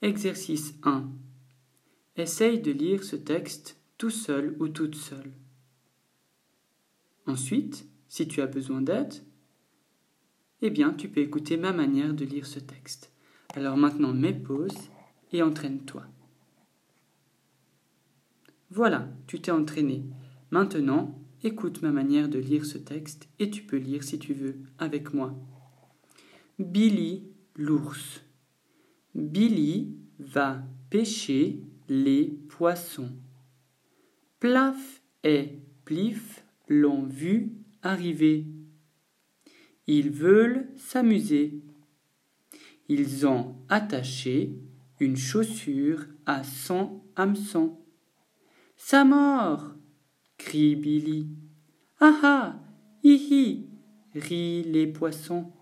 Exercice 1. Essaye de lire ce texte tout seul ou toute seule. Ensuite, si tu as besoin d'aide, eh bien, tu peux écouter ma manière de lire ce texte. Alors maintenant, mets pause et entraîne-toi. Voilà, tu t'es entraîné. Maintenant, écoute ma manière de lire ce texte et tu peux lire si tu veux avec moi. Billy l'ours. Billy va pêcher les poissons. Plaf et Plif l'ont vu arriver. Ils veulent s'amuser. Ils ont attaché une chaussure à son hameçon. Sa mort crie Billy. Ah ah Hi hi rient les poissons.